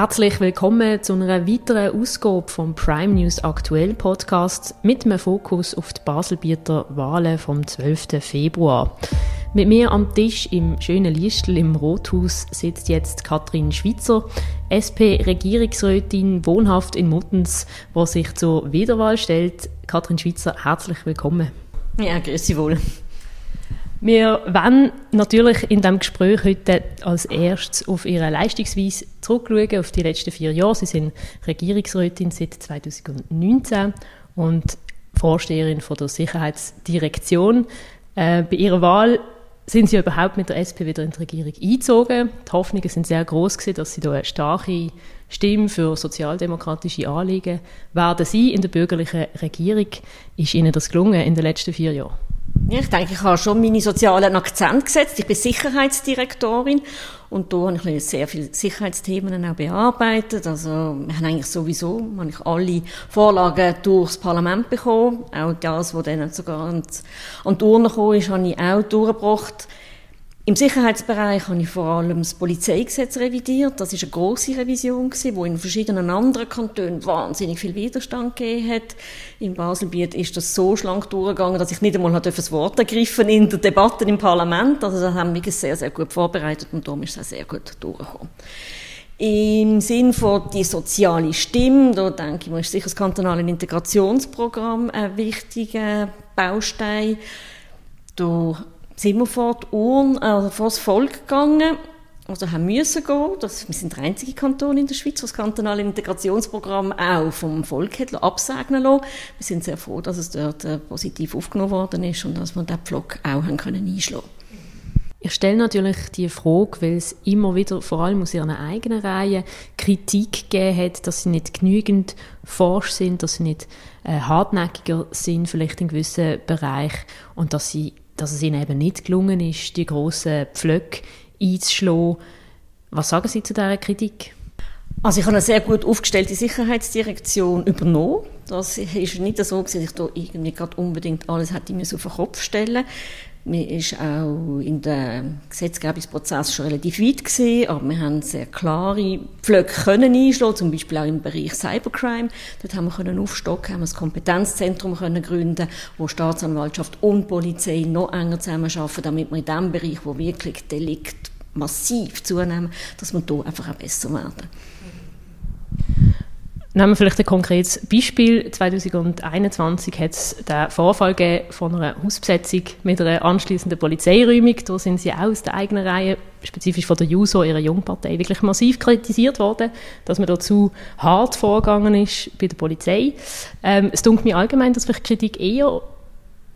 Herzlich willkommen zu einer weiteren Ausgabe vom Prime News Aktuell Podcast mit einem Fokus auf die Baselbieter Wahlen vom 12. Februar. Mit mir am Tisch im schönen Liestl im Rothaus sitzt jetzt Katrin Schwitzer, SP-Regierungsrätin, wohnhaft in Muttens, die sich zur Wiederwahl stellt. Katrin Schwitzer, herzlich willkommen. Ja, grüße wohl. Wir wollen natürlich in diesem Gespräch heute als erstes auf Ihre Leistungsweise zurückschauen, auf die letzten vier Jahre. Sie sind Regierungsrätin seit 2019 und Vorsteherin von der Sicherheitsdirektion. Äh, bei Ihrer Wahl sind Sie überhaupt mit der SP wieder in die Regierung eingezogen. Die Hoffnungen sind sehr groß gewesen, dass Sie da eine starke Stimme für sozialdemokratische Anliegen werden Sie in der bürgerlichen Regierung. Ist Ihnen das gelungen in den letzten vier Jahren? Ja, ich denke, ich habe schon meine sozialen Akzent gesetzt. Ich bin Sicherheitsdirektorin und da habe ich sehr viele Sicherheitsthemen auch bearbeitet. Also wir haben eigentlich sowieso habe ich alle Vorlagen durchs Parlament bekommen. Auch das, was dann sogar an die Urne gekommen ist, habe ich auch durchgebracht. Im Sicherheitsbereich habe ich vor allem das Polizeigesetz revidiert. Das ist eine große Revision gewesen, wo in verschiedenen anderen Kantonen wahnsinnig viel Widerstand gegeben hat. Im Baselbiet ist das so schlank durchgegangen, dass ich nicht einmal das Wort ergriffen in der Debatte im Parlament. Also das haben wir sehr, sehr gut vorbereitet und darum ist es sehr gut durchgekommen. Im Sinn von die soziale Stimme, da denke ich, ist sicher das kantonale Integrationsprogramm ein wichtiger Baustein. Da sind wir vor, die Urne, also vor das Volk gegangen, also haben müssen gehen. Das, wir sind der einzige Kanton in der Schweiz, das kantonale Integrationsprogramm auch vom Volk hat absegnen lassen. Wir sind sehr froh, dass es dort äh, positiv aufgenommen worden ist und dass wir diesen Pflock auch haben können einschlagen ich stelle natürlich die Frage, weil es immer wieder, vor allem aus ihrer eigenen Reihe, Kritik gegeben hat, dass sie nicht genügend forsch sind, dass sie nicht äh, hartnäckiger sind, vielleicht in gewissen Bereichen, und dass sie dass es ihnen eben nicht gelungen ist, die grossen Pflöcke einzuschlagen. Was sagen Sie zu dieser Kritik? Also ich habe eine sehr gut aufgestellte Sicherheitsdirektion übernommen. Das ist nicht so, dass ich da irgendwie gerade unbedingt alles hätte auf den Kopf stellen man ist auch in dem Gesetzgebungsprozess schon relativ weit gewesen, aber wir haben sehr klare Pflöcke können einschlagen, zum Beispiel auch im Bereich Cybercrime. Dort haben wir können aufstocken, haben wir das Kompetenzzentrum können gründen, wo Staatsanwaltschaft und Polizei noch enger zusammenarbeiten, damit wir in dem Bereich, wo wirklich Delikt massiv zunehmen, dass wir hier einfach auch besser werden. Nehmen wir vielleicht ein konkretes Beispiel. 2021 hat es den Vorfall von einer Hausbesetzung mit einer anschließenden Polizeiräumung. Da sind sie auch aus der eigenen Reihe, spezifisch von der JUSO, ihrer Jungpartei, wirklich massiv kritisiert worden, dass man dazu hart vorgegangen ist bei der Polizei. Ähm, es dunkelt mir allgemein, dass vielleicht Kritik eher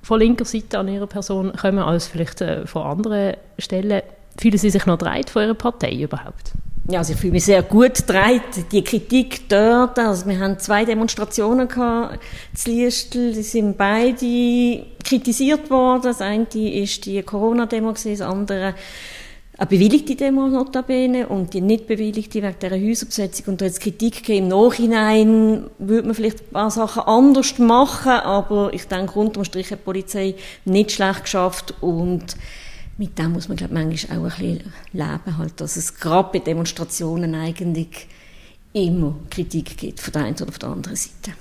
von linker Seite an ihrer Person kommen, als vielleicht äh, von anderen Stellen. Fühlen Sie sich noch dreit von Ihrer Partei überhaupt? Ja, also ich fühle mich sehr gut getragen. Die Kritik dort, also wir haben zwei Demonstrationen gehabt, zu Liestl, die sind beide kritisiert worden. Das eine ist die Corona-Demo, das andere eine bewilligte Demo notabene und die nicht bewilligte wegen dieser Häuserbesetzung. Und da hat Kritik gegeben. Im Nachhinein würde man vielleicht ein paar Sachen anders machen, aber ich denke, unterm Strich hat die Polizei nicht schlecht geschafft und mit dem muss man glaube manchmal auch ein bisschen leben, halt, dass es gerade bei Demonstrationen eigentlich immer Kritik gibt von der einen oder von der anderen Seite.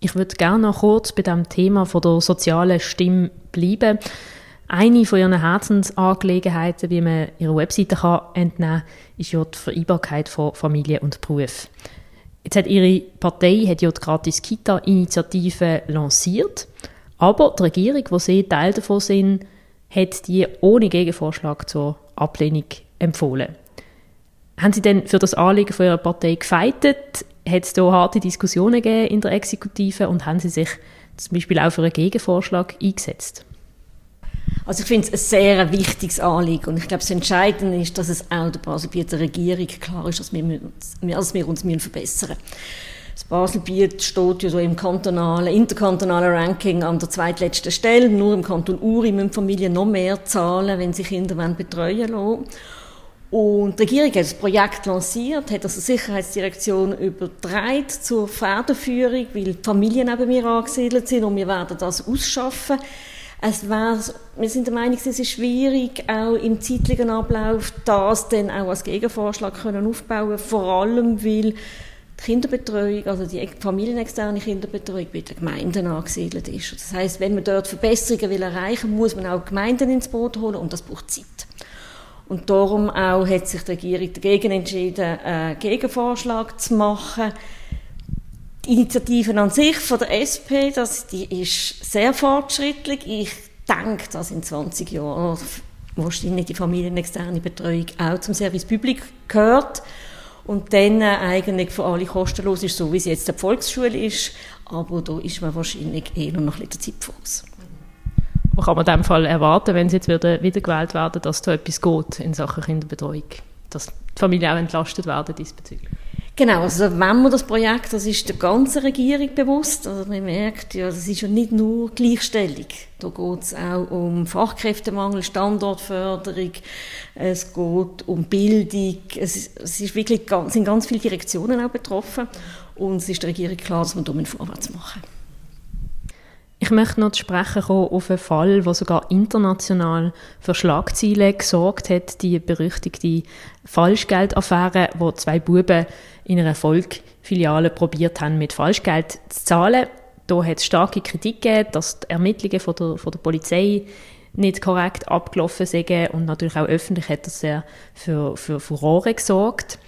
Ich würde gerne noch kurz bei dem Thema von der sozialen Stimme bleiben. Eine von ihren Herzensangelegenheiten, wie man ihrer Webseite kann entnehmen kann, ist ja die Vereinbarkeit von Familie und Beruf. Jetzt hat ihre Partei hat ja die Gratis Kita Initiative lanciert aber die Regierung, wo sie Teil davon sind, hat die ohne Gegenvorschlag zur Ablehnung empfohlen. Haben Sie denn für das Anliegen von Ihrer Partei gefeitet? Hat es da harte Diskussionen gegeben in der Exekutive und haben Sie sich zum Beispiel auch für einen Gegenvorschlag eingesetzt? Also ich finde es ein sehr wichtiges Anliegen und ich glaube, das Entscheidende ist, dass es auch der Baselbieter Regierung klar ist, dass wir, dass wir uns verbessern müssen. Das Baselbiet steht ja so im kantonalen, interkantonalen Ranking an der zweitletzten Stelle. Nur im Kanton Uri müssen Familien noch mehr zahlen, wenn sie Kinder betreuen wollen. Und die Regierung hat das Projekt lanciert, hat also die Sicherheitsdirektion übertragen zur Federführung, weil die Familien neben mir angesiedelt sind und wir werden das ausschaffen. Es wir sind der Meinung, es ist schwierig, auch im zeitlichen Ablauf das dann auch als Gegenvorschlag können aufbauen vor allem, weil Kinderbetreuung, also die familienexterne Kinderbetreuung bei den Gemeinden angesiedelt ist. Das heißt, wenn man dort Verbesserungen will erreichen will, muss man auch Gemeinden ins Boot holen und das braucht Zeit. Und darum auch hat sich die Regierung dagegen entschieden, einen Gegenvorschlag zu machen. Die Initiative an sich von der SP, das, die ist sehr fortschrittlich. Ich denke, dass in 20 Jahren wahrscheinlich die familienexterne Betreuung auch zum Service Public gehört und dann eigentlich für alle kostenlos ist, so wie es jetzt der Volksschule ist. Aber da ist man wahrscheinlich eh noch ein bisschen Zeit voraus. Aber kann man in dem Fall erwarten, wenn sie jetzt wieder, wiedergewählt werden, dass da etwas geht in Sachen Kinderbetreuung? Dass die Familien auch entlastet werden diesbezüglich? Genau, also wenn man das Projekt, das ist der ganzen Regierung bewusst, also man merkt ja, das ist ja nicht nur Gleichstellung, da geht es auch um Fachkräftemangel, Standortförderung, es geht um Bildung, es, es ist wirklich sind ganz viele Direktionen auch betroffen und es ist der Regierung klar, dass wir da vorwärts machen ich möchte noch zu sprechen kommen auf einen Fall, der sogar international für Schlagzeilen gesorgt hat, die berüchtigte Falschgeldaffäre, wo zwei Buben in einer Volksfiliale probiert haben, mit Falschgeld zu zahlen. Da hat es starke Kritik gegeben, dass die Ermittlungen von der, von der Polizei nicht korrekt abgelaufen sind und natürlich auch öffentlich hat das sehr für, für Furore gesorgt.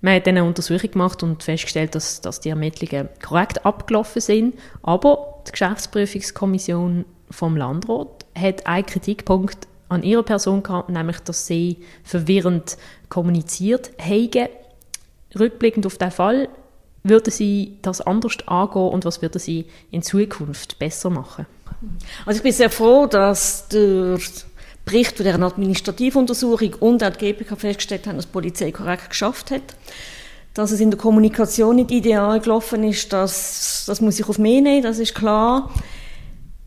Man hat dann eine Untersuchung gemacht und festgestellt, dass, dass die Ermittlungen korrekt abgelaufen sind. Aber die Geschäftsprüfungskommission vom Landrat hat einen Kritikpunkt an ihrer Person gehabt, nämlich, dass sie verwirrend kommuniziert haben. Rückblickend auf den Fall, würden Sie das anders angehen und was würden Sie in Zukunft besser machen? Also ich bin sehr froh, dass der Bericht der Administrativuntersuchung und auch die GPK festgestellt haben, dass die Polizei korrekt geschafft hat. Dass es in der Kommunikation nicht ideal gelaufen ist, das, das muss ich auf mich nehmen, das ist klar.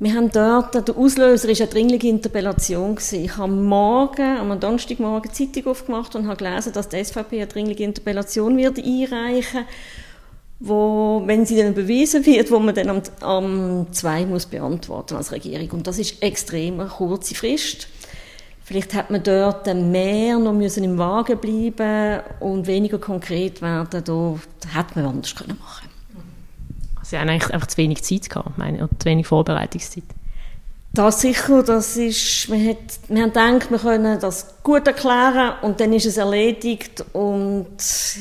Wir haben dort, der Auslöser war eine dringliche Interpellation. Ich habe morgen, am Donnerstagmorgen, die Zeitung aufgemacht und habe gelesen, dass die SVP eine dringliche Interpellation wird einreichen wo, wenn sie dann bewiesen wird, wo man dann am, am 2 muss beantworten als Regierung. Und das ist extrem eine kurze Frist. Vielleicht hat man dort mehr noch müssen im Wagen bleiben und weniger konkret werden. Da hätte man anders können machen Sie haben eigentlich einfach zu wenig Zeit gehabt, meine, oder zu wenig Vorbereitungszeit. Das sicher, das ist, wir, hat, wir haben gedacht, wir können das gut erklären und dann ist es erledigt und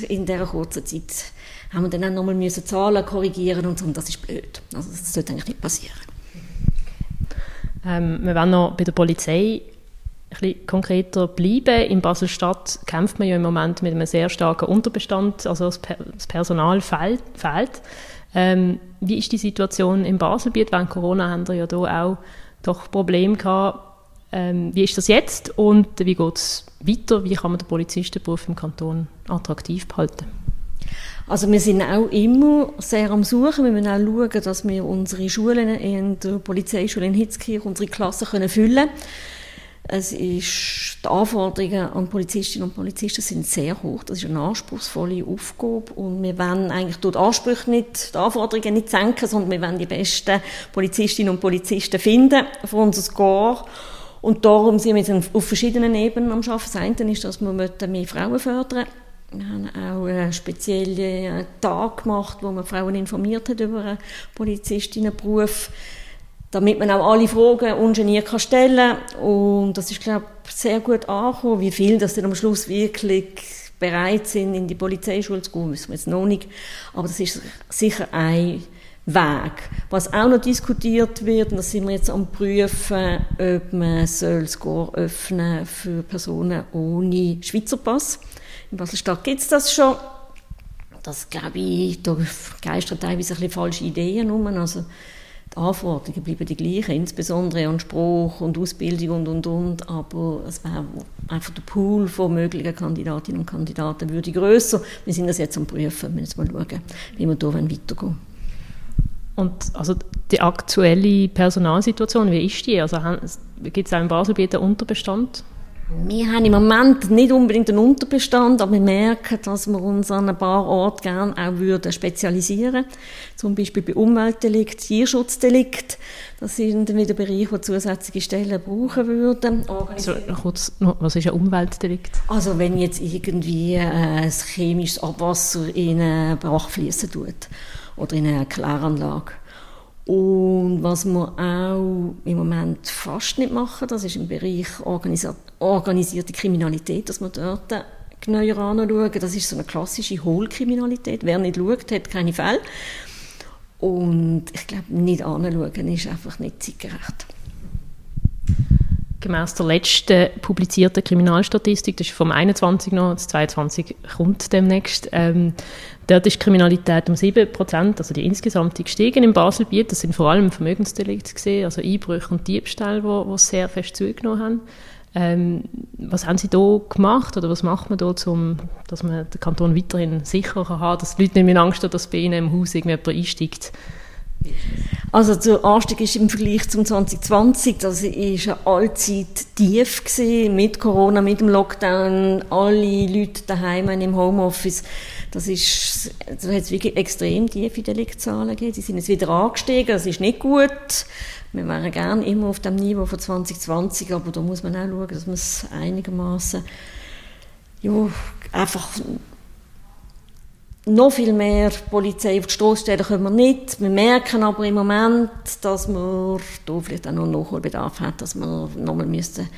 in dieser kurzen Zeit haben wir dann auch nochmal müssen Zahlen korrigieren und so, und das ist blöd. Also das sollte eigentlich nicht passieren. Ähm, wir werden noch bei der Polizei ein bisschen konkreter bleiben. In Basel-Stadt kämpft man ja im Moment mit einem sehr starken Unterbestand, also das, Personal fehlt. fehlt. Ähm, wie ist die Situation im Baselbiet? Während Corona haben wir ja da auch doch Probleme gehabt. Ähm, wie ist das jetzt und wie geht es weiter? Wie kann man den Polizistenberuf im Kanton attraktiv behalten? Also wir sind auch immer sehr am Suchen. Wir müssen auch schauen, dass wir unsere Schulen in der Polizeischule in Hitzkirch, unsere Klassen können füllen können. Es ist, die Anforderungen an Polizistinnen und Polizisten sind sehr hoch. Das ist eine anspruchsvolle Aufgabe und wir wollen eigentlich durch die Ansprüche nicht, die Anforderungen nicht senken, sondern wir wollen die besten Polizistinnen und Polizisten finden für unser Score. Und darum sind wir auf verschiedenen Ebenen am Arbeiten. Das eine ist, dass wir mehr Frauen fördern wir haben auch einen speziellen Tag gemacht, wo man Frauen informiert hat über den Polizistinnenberuf damit man auch alle Fragen ungeniert kann stellen und das ist glaube ich sehr gut angekommen, wie viel das dann am Schluss wirklich bereit sind, in die Polizeischule zu gehen, wissen wir jetzt noch nicht, aber das ist sicher ein Weg. Was auch noch diskutiert wird, und das sind wir jetzt am prüfen, ob man soll das Score öffnen für Personen ohne Schweizer Pass. In Basel-Stadt gibt es das schon. Das glaube ich, da geistern teilweise ein bisschen falsche Ideen um. Also die Anforderungen bleiben die gleichen, insbesondere an Spruch und Ausbildung und, und, und, aber es wäre einfach der Pool von möglichen Kandidatinnen und Kandidaten würde grösser. Wir sind das jetzt am Prüfen, wir müssen mal schauen, wie wir da weitergehen Und also die aktuelle Personalsituation, wie ist die? Also gibt es auch in Basel einen Unterbestand? Wir haben im Moment nicht unbedingt einen Unterbestand, aber wir merken, dass wir uns an ein paar Orten gerne auch würden spezialisieren Zum Beispiel bei Umweltdelikt, Tierschutzdelikt. Das sind wieder Bereiche, wo zusätzliche Stellen brauchen würden. Also, kurz, was ist ein Umweltdelikt? Also wenn jetzt irgendwie äh, ein chemisches Abwasser in einen Bach fließen tut oder in eine Kläranlage. Und was wir auch im Moment fast nicht machen, das ist im Bereich organisierte Kriminalität, dass wir dort genauer anschauen. Das ist so eine klassische Hohlkriminalität. Wer nicht schaut, hat keine Fälle. Und ich glaube, nicht anschauen ist einfach nicht zeitgerecht. Gemäss der letzten publizierten Kriminalstatistik, das ist vom 21 noch, das 22 kommt demnächst, ähm, dort ist Kriminalität um 7%, also die insgesamt gestiegen im Baselbiet. Das sind vor allem Vermögensdelikte gesehen, also Einbrüche und Diebstahl, wo, wo sehr fest zugenommen haben. Ähm, was haben Sie da gemacht oder was macht man da, um, dass man den Kanton weiterhin sicher kann dass die Leute nicht mehr Angst haben, dass bei ihnen im Haus irgendjemand einsteigt? Also der Anstieg ist im Vergleich zum 2020, das ist eine Allzeit tief gewesen, mit Corona, mit dem Lockdown, alle Leute daheim im Homeoffice. Das ist, da hat es wirklich extrem tiefe Deliktzahlen gegeben. Die sind jetzt wieder angestiegen, das ist nicht gut. Wir wären gerne immer auf dem Niveau von 2020, aber da muss man auch schauen, dass man es einigermaßen ja, einfach noch viel mehr Polizei auf die Straße stellen können wir nicht. Wir merken aber im Moment, dass wir da vielleicht auch noch Nachholbedarf hat, dass wir nochmal müssen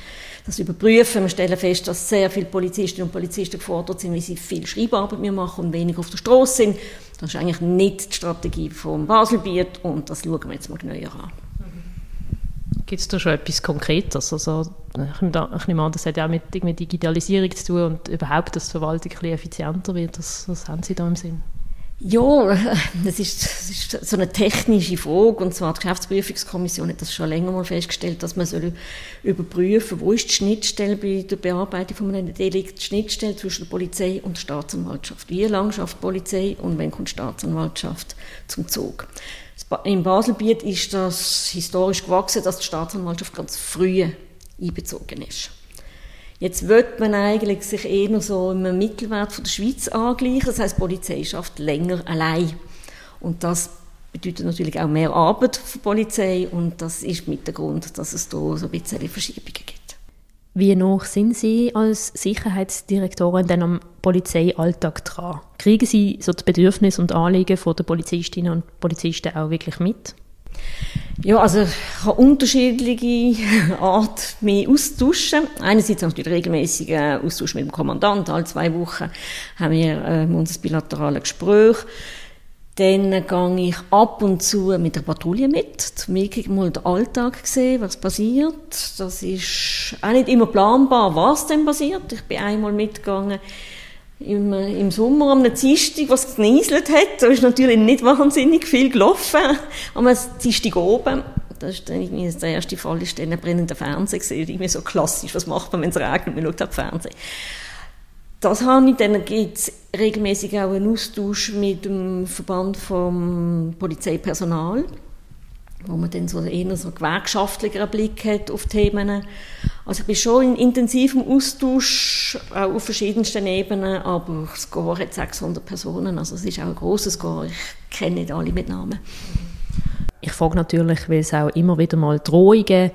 das überprüfen. Wir stellen fest, dass sehr viele Polizistinnen und Polizisten gefordert sind, weil sie viel Schreibarbeit mehr machen und weniger auf der Straße sind. Das ist eigentlich nicht die Strategie vom Baselbiet und das schauen wir jetzt mal genauer an. Gibt es da schon etwas Konkretes? Also, ich nehme an, das hat ja auch mit, mit Digitalisierung zu tun und überhaupt, dass die Verwaltung ein effizienter wird. Was, was haben Sie da im Sinn? Ja, das ist, das ist so eine technische Frage. Und zwar die Geschäftsprüfungskommission hat das schon länger mal festgestellt, dass man soll überprüfen wo ist die Schnittstelle bei der Bearbeitung von einem Delikt, die Schnittstelle zwischen der Polizei und der Staatsanwaltschaft. Wie lange schafft die Polizei und wann kommt die Staatsanwaltschaft zum Zug? Im Baselbiet ist das historisch gewachsen, dass die Staatsanwaltschaft ganz früh einbezogen ist. Jetzt wird man eigentlich sich eher so im Mittelwert von der Schweiz angleichen. Das heißt, die Polizei schafft länger allein. Und das bedeutet natürlich auch mehr Arbeit für die Polizei und das ist mit der Grund, dass es da so ein bisschen Verschiebungen gibt. Wie noch sind Sie als Sicherheitsdirektorin denn am Polizeialltag dran? Kriegen Sie so die Bedürfnisse und Anliegen der Polizistinnen und Polizisten auch wirklich mit? Ja, also ich habe unterschiedliche Art mehr austauschen. Einerseits natürlich regelmäßigen Austausch mit dem Kommandant. Alle zwei Wochen haben wir äh, unser bilaterales Gespräch. Dann gehe ich ab und zu mit der Patrouille mit, um wirklich mal den Alltag sehen, was passiert. Das ist auch nicht immer planbar, was denn passiert. Ich bin einmal mitgegangen im, im Sommer am Dienstag, was genieselt hat. Da ist natürlich nicht wahnsinnig viel gelaufen. Am Dienstag oben, das ist dann irgendwie der erste Fall, ist dann ein brennender Fernseher gesehen. Irgendwie so klassisch, was macht man, wenn es regnet, man schaut auf Fernsehen. Das habe ich, dann gibt es regelmäßig auch einen Austausch mit dem Verband vom Polizeipersonal, wo man dann so eher so gewerkschaftlicheren Blick hat auf Themen. Also ich bin schon in intensivem Austausch, auch auf verschiedensten Ebenen, aber das Gore hat 600 Personen, also es ist auch ein grosses Gore, ich kenne nicht alle mit Namen. Ich frage natürlich, weil es auch immer wieder mal Drohungen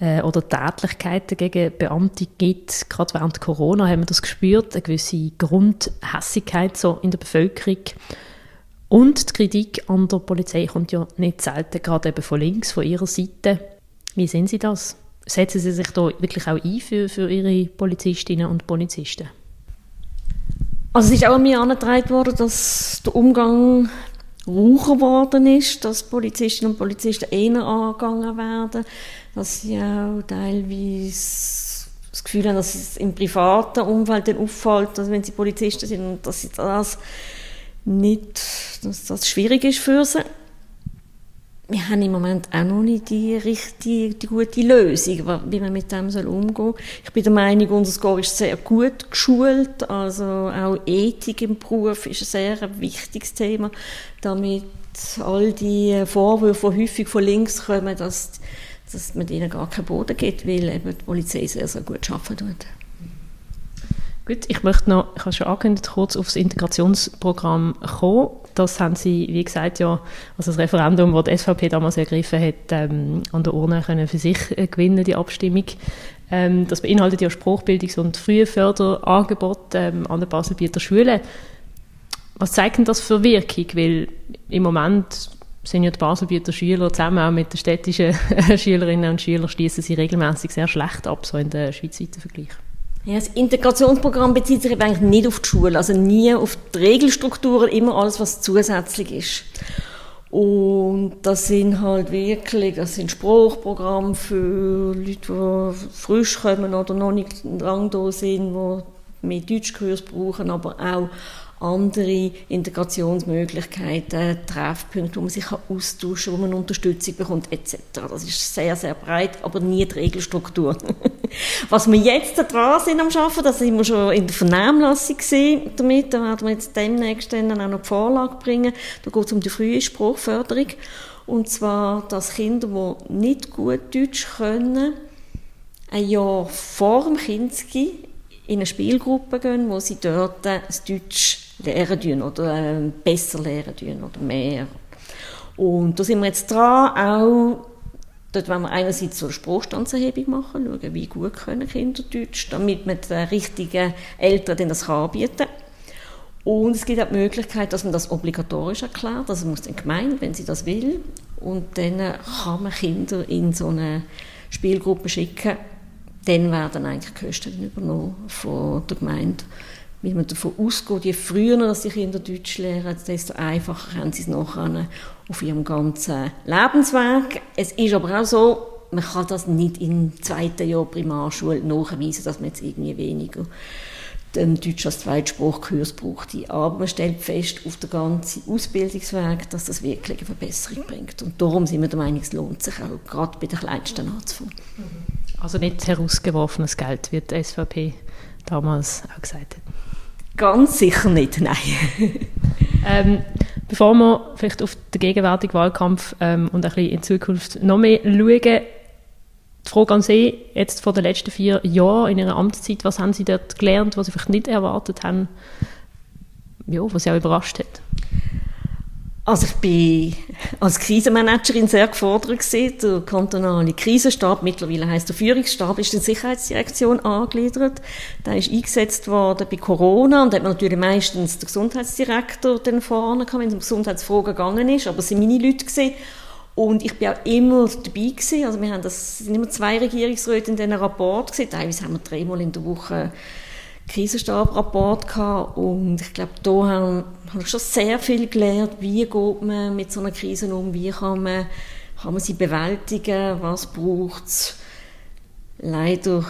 äh, oder Tätlichkeiten gegen Beamte gibt. Gerade während Corona haben wir das gespürt, eine gewisse Grundhässigkeit so in der Bevölkerung. Und die Kritik an der Polizei kommt ja nicht selten gerade eben von links, von ihrer Seite. Wie sehen Sie das? Setzen Sie sich da wirklich auch ein für, für Ihre Polizistinnen und Polizisten? Also es ist auch an mir angetragen worden, dass der Umgang raucher geworden ist, dass Polizistinnen und Polizisten eher angegangen werden dass sie auch teilweise das Gefühl haben, dass es im privaten Umfeld dann auffällt, dass wenn sie Polizisten sind dass sie das nicht, dass das schwierig ist für sie. Wir haben im Moment auch noch nicht die richtige, die gute Lösung, wie man mit dem soll umgehen soll. Ich bin der Meinung, unser Score ist sehr gut geschult, also auch Ethik im Beruf ist ein sehr wichtiges Thema, damit all die Vorwürfe, die häufig von links kommen, dass dass man denen gar keinen Boden gibt, weil eben die Polizei sehr, sehr gut arbeiten tut. Gut, ich möchte noch, ich habe schon angekündigt, kurz auf das Integrationsprogramm kommen. Das haben Sie, wie gesagt, ja, also das Referendum, das die SVP damals ergriffen hat, ähm, an der Urne können für sich äh, gewinnen, die Abstimmung. Ähm, das beinhaltet ja Spruchbildungs- und Frühförderangebote ähm, an den Baselbieter Schulen. Was zeigt denn das für Wirkung? Weil im Moment sind ja die Baselbieter Schüler zusammen auch mit den städtischen Schülerinnen und Schülern schließen sie regelmäßig sehr schlecht ab, so in der schweizweiten Vergleich. Ja, das Integrationsprogramm bezieht sich eigentlich nicht auf die Schule, also nie auf die Regelstrukturen, immer alles, was zusätzlich ist. Und das sind halt wirklich, das sind Spruchprogramme für Leute, die frisch kommen oder noch nicht lang da sind, die mehr Deutschkurs brauchen, aber auch andere Integrationsmöglichkeiten, Treffpunkte, wo man sich austauschen kann, wo man Unterstützung bekommt, etc. Das ist sehr, sehr breit, aber nie die Regelstruktur. Was wir jetzt dran sind am Arbeiten, das sind wir schon in der Vernehmlassung damit, da werden wir jetzt demnächst dann auch noch die Vorlage bringen. Da geht es um die frühe Spruchförderung. Und zwar, dass Kinder, die nicht gut Deutsch können, ein Jahr vor dem Kinski in eine Spielgruppe gehen, wo sie dort das Deutsch lernen tun oder äh, besser lernen tun oder mehr. Und da sind wir jetzt dran, auch dort wollen wir einerseits so eine Spruchstandserhebung machen, schauen, wie gut können Kinder Deutsch, damit man den richtigen Eltern das anbieten kann. Und es gibt auch die Möglichkeit, dass man das obligatorisch erklärt, also muss die Gemeinde, wenn sie das will, und dann kann man Kinder in so eine Spielgruppe schicken, dann werden eigentlich die Kosten übernommen von der Gemeinde weil man davon ausgeht, je früher dass die Kinder Deutsch lernen, desto einfacher haben sie es nachher auf ihrem ganzen Lebensweg. Es ist aber auch so, man kann das nicht im zweiten Jahr Primarschule nachweisen, dass man jetzt irgendwie weniger den Deutsch als Zweitsprachkurs braucht. Aber man stellt fest, auf der ganzen Ausbildungsweg, dass das wirklich eine Verbesserung bringt. Und darum sind wir der Meinung, es lohnt sich auch, gerade bei den Kleinsten anzufangen. Also nicht herausgeworfenes Geld, wie die SVP damals auch gesagt hat. Ganz sicher nicht, nein. ähm, bevor wir vielleicht auf den gegenwärtigen Wahlkampf ähm, und ein bisschen in Zukunft noch mehr schauen, die Frage an Sie, jetzt vor den letzten vier Jahren in Ihrer Amtszeit, was haben Sie dort gelernt, was Sie vielleicht nicht erwartet haben, ja, was Sie auch überrascht hat? Also ich bin als Krisenmanagerin sehr gefordert gewesen. Der kantonale Krisenstab, mittlerweile heißt der Führungsstab, ist in der Sicherheitsdirektion angegliedert. Der ist eingesetzt worden bei Corona und hat man natürlich meistens den Gesundheitsdirektor dann vorne gehabt, wenn es um Gesundheitsfragen gegangen ist, aber es sind meine Leute gewesen. Und ich bin auch immer dabei gewesen. Also wir haben das, sind immer zwei Regierungsräte in diesem Rapport gesehen. Teilweise haben wir dreimal in der Woche Krisenstab-Rapport gehabt und ich glaube, da habe, habe ich schon sehr viel gelernt, wie geht man mit so einer Krise um, wie kann man, kann man sie bewältigen, was braucht es. Leider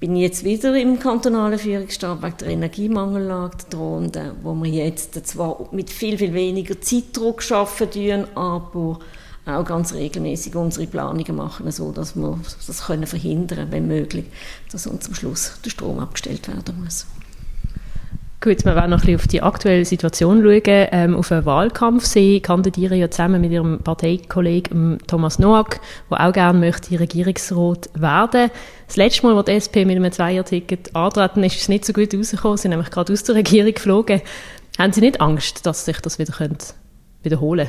bin ich jetzt wieder im kantonalen Führungsstab wegen der Energiemangellage drohenden, wo wir jetzt zwar mit viel, viel weniger Zeitdruck arbeiten, aber auch ganz regelmäßig unsere Planungen machen, so dass wir das können verhindern, wenn möglich, dass uns am Schluss der Strom abgestellt werden muss. Gut, wir werden noch ein bisschen auf die aktuelle Situation schauen. Ähm, auf einen Wahlkampf. Sie kandidieren ja zusammen mit Ihrem Parteikollegen Thomas Noack, der auch gerne möchte Regierungsrat werden. Das letzte Mal, als die SP mit einem Zweierticket antreten ist es nicht so gut rausgekommen. Sie sind nämlich gerade aus der Regierung geflogen. Haben Sie nicht Angst, dass sich das wieder könnte wiederholen?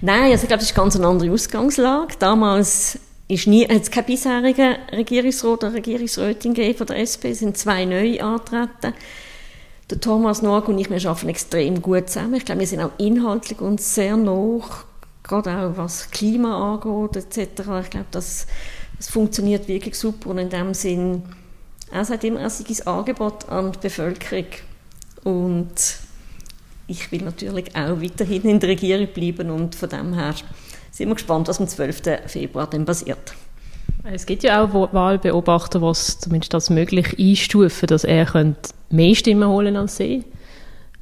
Nein, also ich glaube, das ist ganz eine andere Ausgangslage. Damals ist nie, hat es keinen bisherigen Regierungsrat oder Regierungsrätin gegeben von der SP, es sind zwei neue antreten. Der Thomas Noack und ich, wir arbeiten extrem gut zusammen. Ich glaube, wir sind auch inhaltlich uns sehr nah, gerade auch was Klima angeht etc. Ich glaube, das, das funktioniert wirklich super und in dem Sinn, er sagt immer, er sei Angebot an die Bevölkerung und ich will natürlich auch weiterhin in der Regierung bleiben und von dem her sind wir gespannt, was am 12. Februar dann passiert. Es gibt ja auch Wahlbeobachter, die es zumindest als möglich einstufen, dass er mehr Stimmen holen als sie.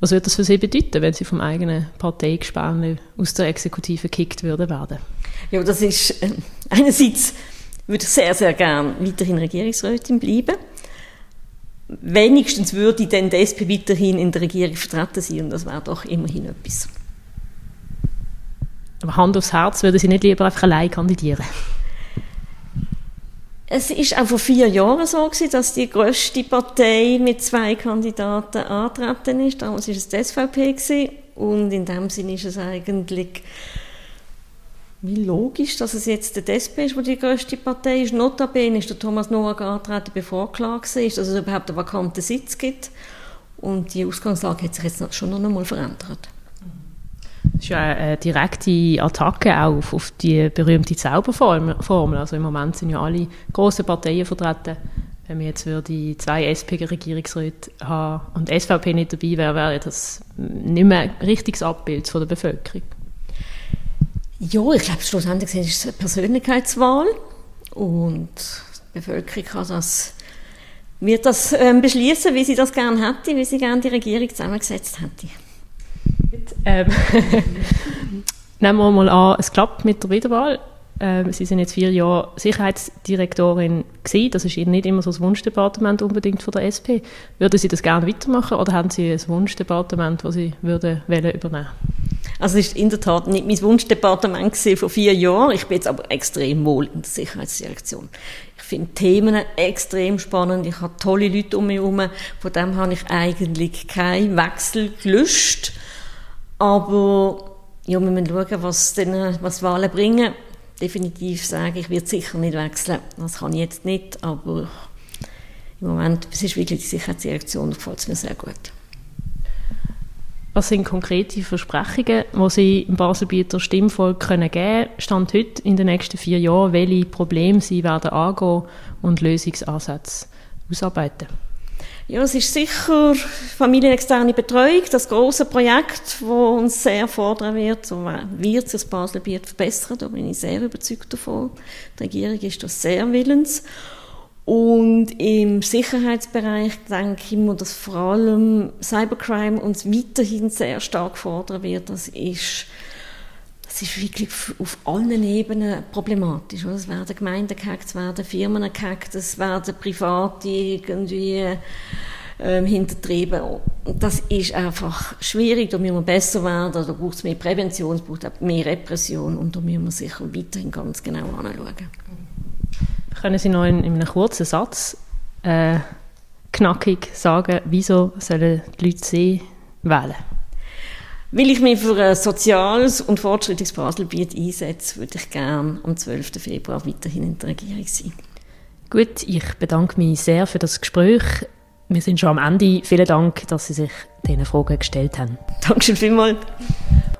Was würde das für Sie bedeuten, wenn Sie vom eigenen Parteigespann aus der Exekutive gekickt würden werden? Ja, das ist äh, einerseits würde ich sehr, sehr gerne weiterhin Regierungsrätin bleiben wenigstens würde dann die SP weiterhin in der Regierung vertreten sein und das wäre doch immerhin etwas. Aber Hand aufs Herz, würden Sie nicht lieber einfach allein kandidieren? Es ist auch vor vier Jahren so gewesen, dass die grösste Partei mit zwei Kandidaten antreten ist. Damals war es die SVP gewesen. und in dem Sinne ist es eigentlich wie logisch, dass es jetzt der DSP ist, wo die grösste Partei ist. Notabene ist der Thomas Noack angetreten, bevor klar war, dass es überhaupt einen vakanten Sitz gibt. Und die Ausgangslage hat sich jetzt schon noch einmal verändert. Das ist ja eine direkte Attacke auch auf die berühmte Zauberformel. Also im Moment sind ja alle grossen Parteien vertreten. Wenn wir jetzt würde zwei SP-Regierungsräte haben und SVP nicht dabei wäre, wäre das nicht mehr ein richtiges Abbild von der Bevölkerung. Ja, ich glaube, schlussendlich ist es eine Persönlichkeitswahl und die Bevölkerung kann das, wird das ähm, beschließen, wie sie das gerne hätte, wie sie gerne die Regierung zusammengesetzt hätte. Ähm, nehmen wir mal an, es klappt mit der Wiederwahl. Ähm, Sie sind jetzt vier Jahre Sicherheitsdirektorin gewesen. Das ist Ihnen nicht immer so das Wunschdepartement unbedingt von der SP. Würden Sie das gerne weitermachen oder haben Sie ein Wunschdepartement, das Sie würden wollen übernehmen? Also es ist in der Tat nicht mein Wunschdepartement vor vier Jahren. Ich bin jetzt aber extrem wohl in der Sicherheitsdirektion. Ich finde Themen extrem spannend. Ich habe tolle Leute um mich herum. Von dem habe ich eigentlich keinen Wechsel gelöscht. Aber ja, wir müssen schauen, was, denn, was Wahlen bringen. Definitiv sagen, ich werde sicher nicht wechseln. Das kann ich jetzt nicht, aber im Moment, es ist wirklich die Sicherheitsdirektion, gefällt es mir sehr gut. Was sind konkrete Versprechungen, die Sie im Baselbieter Stimmvolk können geben können, Stand heute in den nächsten vier Jahren, welche Probleme Sie werden angehen und Lösungsansätze ausarbeiten? Ja, es ist sicher familienexterne Betreuung, das große Projekt, das uns sehr fordern wird, so wird das Baselbiet verbessern, da bin ich sehr überzeugt davon. Die Regierung ist das sehr willens. Und im Sicherheitsbereich denke ich mir, dass vor allem Cybercrime uns weiterhin sehr stark fordern wird. Das ist das ist wirklich auf allen Ebenen problematisch. Es werden Gemeinden gehackt, es werden Firmen gehackt, es werden Private irgendwie ähm, hintertrieben. Das ist einfach schwierig, da müssen wir besser werden, da braucht es mehr Prävention, es braucht auch mehr Repression und da müssen wir sicher weiterhin ganz genau anschauen. Können Sie noch in, in einem kurzen Satz äh, knackig sagen, wieso sollen die Leute Sie wählen? Weil ich mich für ein soziales und fortschrittliches Baselbiet einsetze, würde ich gerne am 12. Februar weiterhin in der Regierung sein. Gut, ich bedanke mich sehr für das Gespräch. Wir sind schon am Ende. Vielen Dank, dass Sie sich diese Fragen gestellt haben. Dankeschön vielmals.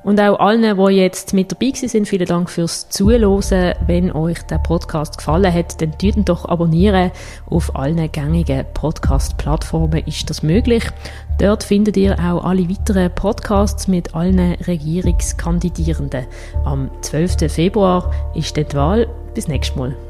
Und auch allen, die jetzt mit dabei sind, vielen Dank fürs Zuhören. Wenn euch der Podcast gefallen hat, dann tut ihn doch abonnieren. Auf allen gängigen Podcast-Plattformen ist das möglich. Dort findet ihr auch alle weiteren Podcasts mit allen Regierungskandidierenden. Am 12. Februar ist die Wahl. Bis nächstes Mal.